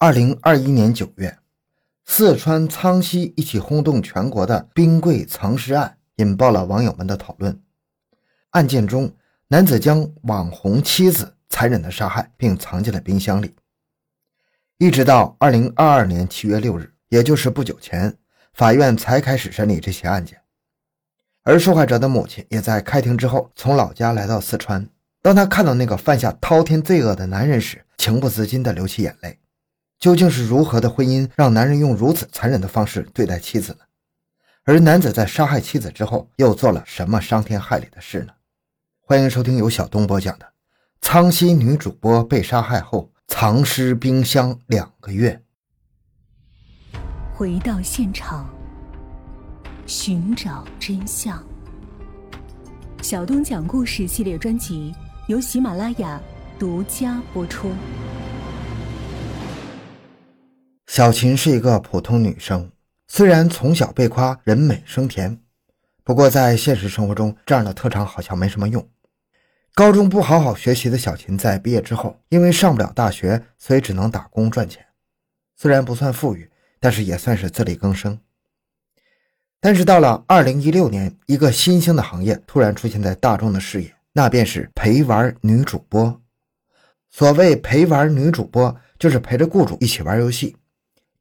二零二一年九月，四川苍溪一起轰动全国的冰柜藏尸案引爆了网友们的讨论。案件中，男子将网红妻子残忍的杀害，并藏进了冰箱里。一直到二零二二年七月六日，也就是不久前，法院才开始审理这起案件。而受害者的母亲也在开庭之后从老家来到四川。当他看到那个犯下滔天罪恶的男人时，情不自禁地流起眼泪。究竟是如何的婚姻让男人用如此残忍的方式对待妻子呢？而男子在杀害妻子之后又做了什么伤天害理的事呢？欢迎收听由小东播讲的《苍溪女主播被杀害后藏尸冰箱两个月》。回到现场，寻找真相。小东讲故事系列专辑由喜马拉雅独家播出。小琴是一个普通女生，虽然从小被夸人美声甜，不过在现实生活中，这样的特长好像没什么用。高中不好好学习的小琴，在毕业之后，因为上不了大学，所以只能打工赚钱。虽然不算富裕，但是也算是自力更生。但是到了二零一六年，一个新兴的行业突然出现在大众的视野，那便是陪玩女主播。所谓陪玩女主播，就是陪着雇主一起玩游戏。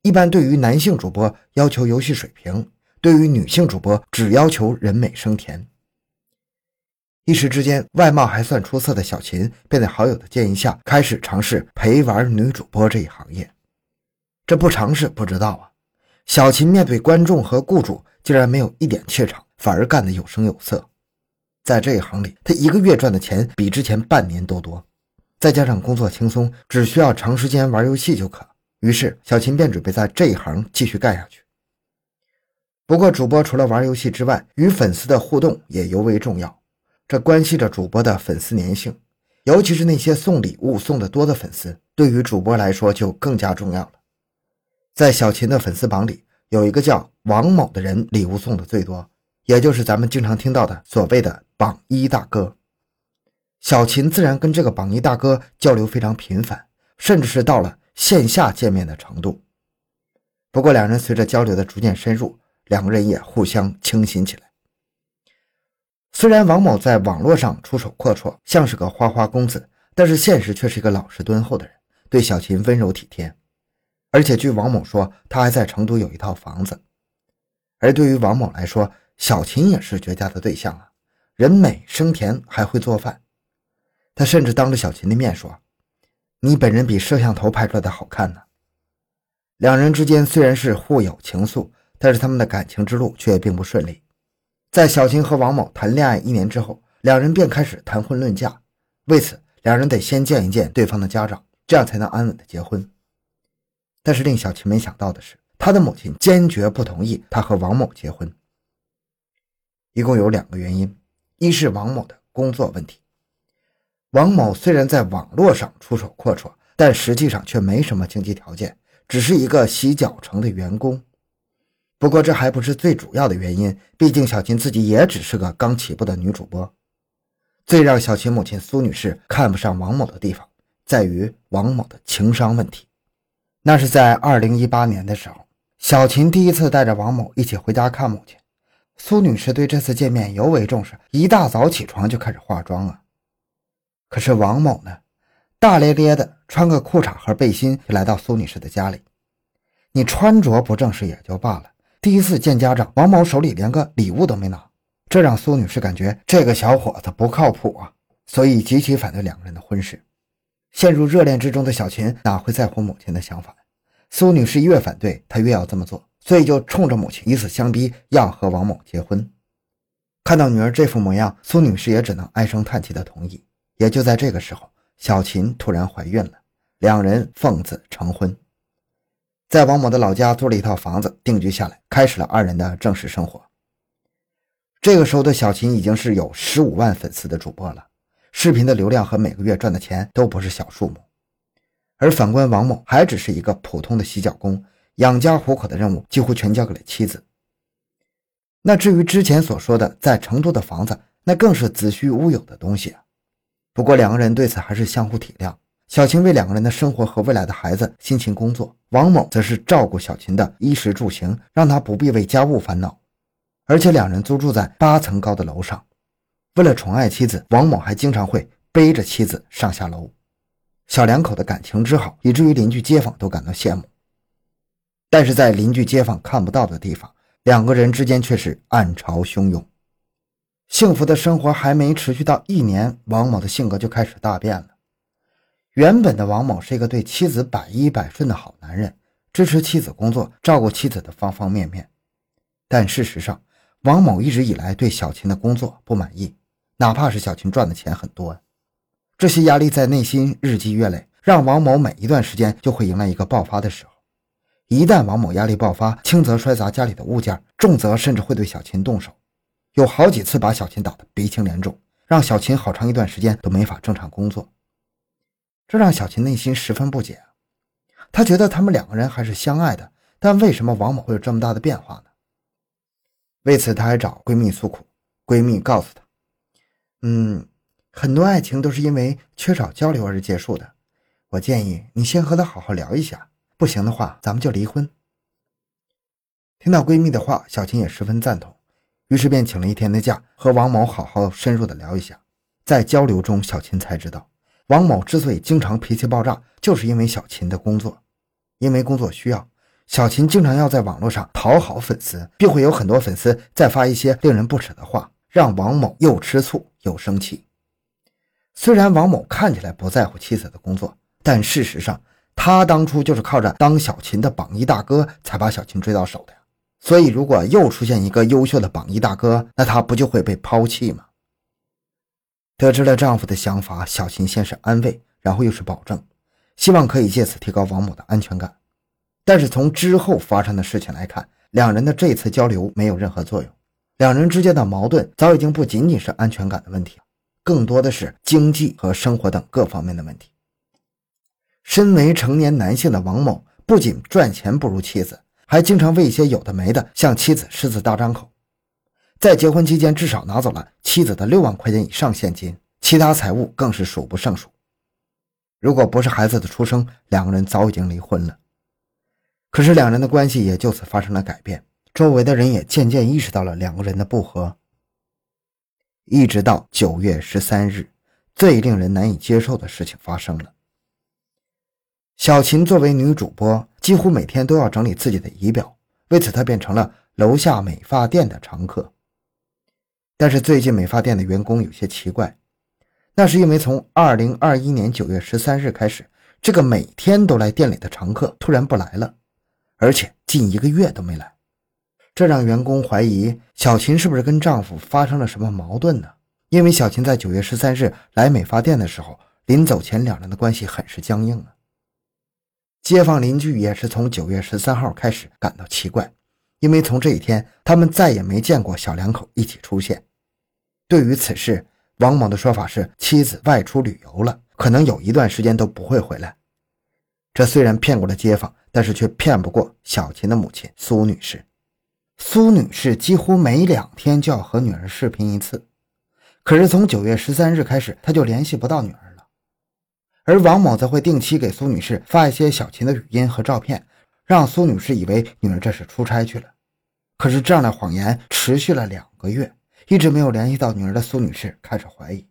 一般对于男性主播要求游戏水平，对于女性主播只要求人美声甜。一时之间，外貌还算出色的小琴便在好友的建议下，开始尝试陪玩女主播这一行业。这不尝试不知道啊！小琴面对观众和雇主，竟然没有一点怯场，反而干得有声有色。在这一行里，她一个月赚的钱比之前半年都多，再加上工作轻松，只需要长时间玩游戏就可。于是，小琴便准备在这一行继续干下去。不过，主播除了玩游戏之外，与粉丝的互动也尤为重要，这关系着主播的粉丝粘性。尤其是那些送礼物送的多的粉丝，对于主播来说就更加重要了。在小琴的粉丝榜里，有一个叫王某的人，礼物送的最多，也就是咱们经常听到的所谓的“榜一大哥”。小琴自然跟这个榜一大哥交流非常频繁，甚至是到了。线下见面的程度，不过两人随着交流的逐渐深入，两个人也互相倾心起来。虽然王某在网络上出手阔绰，像是个花花公子，但是现实却是一个老实敦厚的人，对小琴温柔体贴。而且据王某说，他还在成都有一套房子。而对于王某来说，小琴也是绝佳的对象啊，人美声甜，还会做饭。他甚至当着小琴的面说。你本人比摄像头拍出来的好看呢。两人之间虽然是互有情愫，但是他们的感情之路却并不顺利。在小琴和王某谈恋爱一年之后，两人便开始谈婚论嫁。为此，两人得先见一见对方的家长，这样才能安稳的结婚。但是令小琴没想到的是，她的母亲坚决不同意她和王某结婚。一共有两个原因：一是王某的工作问题。王某虽然在网络上出手阔绰，但实际上却没什么经济条件，只是一个洗脚城的员工。不过这还不是最主要的原因，毕竟小琴自己也只是个刚起步的女主播。最让小琴母亲苏女士看不上王某的地方，在于王某的情商问题。那是在二零一八年的时候，小琴第一次带着王某一起回家看母亲。苏女士对这次见面尤为重视，一大早起床就开始化妆啊。可是王某呢，大咧咧的穿个裤衩和背心就来到苏女士的家里。你穿着不正式也就罢了，第一次见家长，王某手里连个礼物都没拿，这让苏女士感觉这个小伙子不靠谱啊，所以极其反对两个人的婚事。陷入热恋之中的小琴哪会在乎母亲的想法？苏女士越反对，她越要这么做，所以就冲着母亲以死相逼，要和王某结婚。看到女儿这副模样，苏女士也只能唉声叹气的同意。也就在这个时候，小琴突然怀孕了，两人奉子成婚，在王某的老家租了一套房子定居下来，开始了二人的正式生活。这个时候的小琴已经是有十五万粉丝的主播了，视频的流量和每个月赚的钱都不是小数目。而反观王某，还只是一个普通的洗脚工，养家糊口的任务几乎全交给了妻子。那至于之前所说的在成都的房子，那更是子虚乌有的东西。不过两个人对此还是相互体谅，小琴为两个人的生活和未来的孩子辛勤工作，王某则是照顾小琴的衣食住行，让她不必为家务烦恼。而且两人租住在八层高的楼上，为了宠爱妻子，王某还经常会背着妻子上下楼。小两口的感情之好，以至于邻居街坊都感到羡慕。但是在邻居街坊看不到的地方，两个人之间却是暗潮汹涌。幸福的生活还没持续到一年，王某的性格就开始大变了。原本的王某是一个对妻子百依百顺的好男人，支持妻子工作，照顾妻子的方方面面。但事实上，王某一直以来对小琴的工作不满意，哪怕是小琴赚的钱很多，这些压力在内心日积月累，让王某每一段时间就会迎来一个爆发的时候。一旦王某压力爆发，轻则摔砸家里的物件，重则甚至会对小琴动手，有好几次把小琴打得鼻青脸肿，让小琴好长一段时间都没法正常工作。这让小琴内心十分不解，她觉得他们两个人还是相爱的，但为什么王某会有这么大的变化呢？为此，她还找闺蜜诉苦。闺蜜告诉她：“嗯，很多爱情都是因为缺少交流而结束的。我建议你先和他好好聊一下，不行的话，咱们就离婚。”听到闺蜜的话，小琴也十分赞同，于是便请了一天的假，和王某好好深入的聊一下。在交流中，小琴才知道。王某之所以经常脾气爆炸，就是因为小琴的工作。因为工作需要，小琴经常要在网络上讨好粉丝，并会有很多粉丝再发一些令人不齿的话，让王某又吃醋又生气。虽然王某看起来不在乎妻子的工作，但事实上，他当初就是靠着当小琴的榜一大哥才把小琴追到手的。所以，如果又出现一个优秀的榜一大哥，那他不就会被抛弃吗？得知了丈夫的想法，小琴先是安慰，然后又是保证，希望可以借此提高王某的安全感。但是从之后发生的事情来看，两人的这次交流没有任何作用。两人之间的矛盾早已经不仅仅是安全感的问题，更多的是经济和生活等各方面的问题。身为成年男性的王某，不仅赚钱不如妻子，还经常为一些有的没的向妻子狮子大张口。在结婚期间，至少拿走了妻子的六万块钱以上现金，其他财物更是数不胜数。如果不是孩子的出生，两个人早已经离婚了。可是两人的关系也就此发生了改变，周围的人也渐渐意识到了两个人的不和。一直到九月十三日，最令人难以接受的事情发生了。小琴作为女主播，几乎每天都要整理自己的仪表，为此她变成了楼下美发店的常客。但是最近美发店的员工有些奇怪，那是因为从二零二一年九月十三日开始，这个每天都来店里的常客突然不来了，而且近一个月都没来，这让员工怀疑小琴是不是跟丈夫发生了什么矛盾呢？因为小琴在九月十三日来美发店的时候，临走前两人的关系很是僵硬啊。街坊邻居也是从九月十三号开始感到奇怪，因为从这一天他们再也没见过小两口一起出现。对于此事，王某的说法是妻子外出旅游了，可能有一段时间都不会回来。这虽然骗过了街坊，但是却骗不过小琴的母亲苏女士。苏女士几乎每两天就要和女儿视频一次，可是从九月十三日开始，她就联系不到女儿。而王某则会定期给苏女士发一些小琴的语音和照片，让苏女士以为女儿这是出差去了。可是这样的谎言持续了两个月。一直没有联系到女儿的苏女士开始怀疑。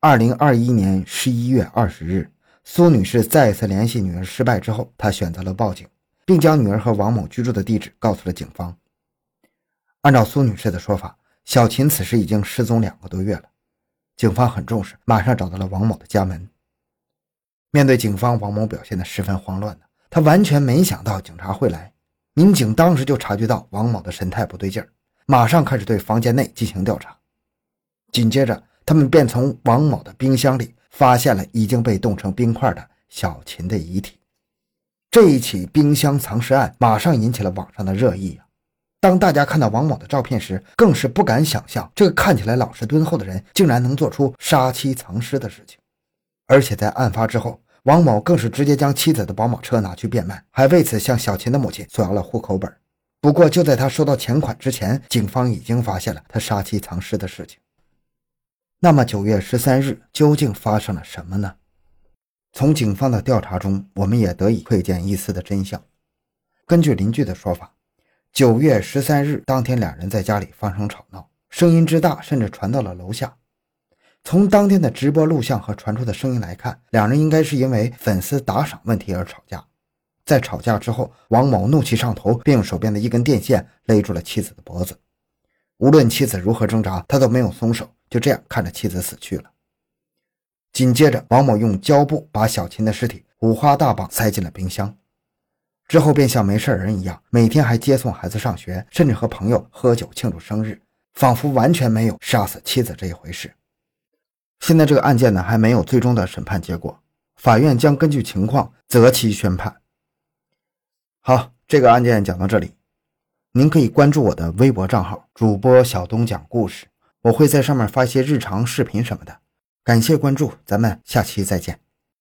二零二一年十一月二十日，苏女士再次联系女儿失败之后，她选择了报警，并将女儿和王某居住的地址告诉了警方。按照苏女士的说法，小琴此时已经失踪两个多月了。警方很重视，马上找到了王某的家门。面对警方，王某表现得十分慌乱的，他完全没想到警察会来。民警当时就察觉到王某的神态不对劲儿。马上开始对房间内进行调查，紧接着，他们便从王某的冰箱里发现了已经被冻成冰块的小琴的遗体。这一起冰箱藏尸案马上引起了网上的热议啊！当大家看到王某的照片时，更是不敢想象这个看起来老实敦厚的人竟然能做出杀妻藏尸的事情。而且在案发之后，王某更是直接将妻子的宝马车拿去变卖，还为此向小琴的母亲索要了户口本。不过，就在他收到钱款之前，警方已经发现了他杀妻藏尸的事情。那么，九月十三日究竟发生了什么呢？从警方的调查中，我们也得以窥见一丝的真相。根据邻居的说法，九月十三日当天，两人在家里发生吵闹，声音之大，甚至传到了楼下。从当天的直播录像和传出的声音来看，两人应该是因为粉丝打赏问题而吵架。在吵架之后，王某怒气上头，并用手边的一根电线勒住了妻子的脖子。无论妻子如何挣扎，他都没有松手，就这样看着妻子死去了。紧接着，王某用胶布把小琴的尸体五花大绑塞进了冰箱，之后便像没事人一样，每天还接送孩子上学，甚至和朋友喝酒庆祝生日，仿佛完全没有杀死妻子这一回事。现在这个案件呢，还没有最终的审判结果，法院将根据情况择期宣判。好，这个案件讲到这里，您可以关注我的微博账号“主播小东讲故事”，我会在上面发一些日常视频什么的。感谢关注，咱们下期再见。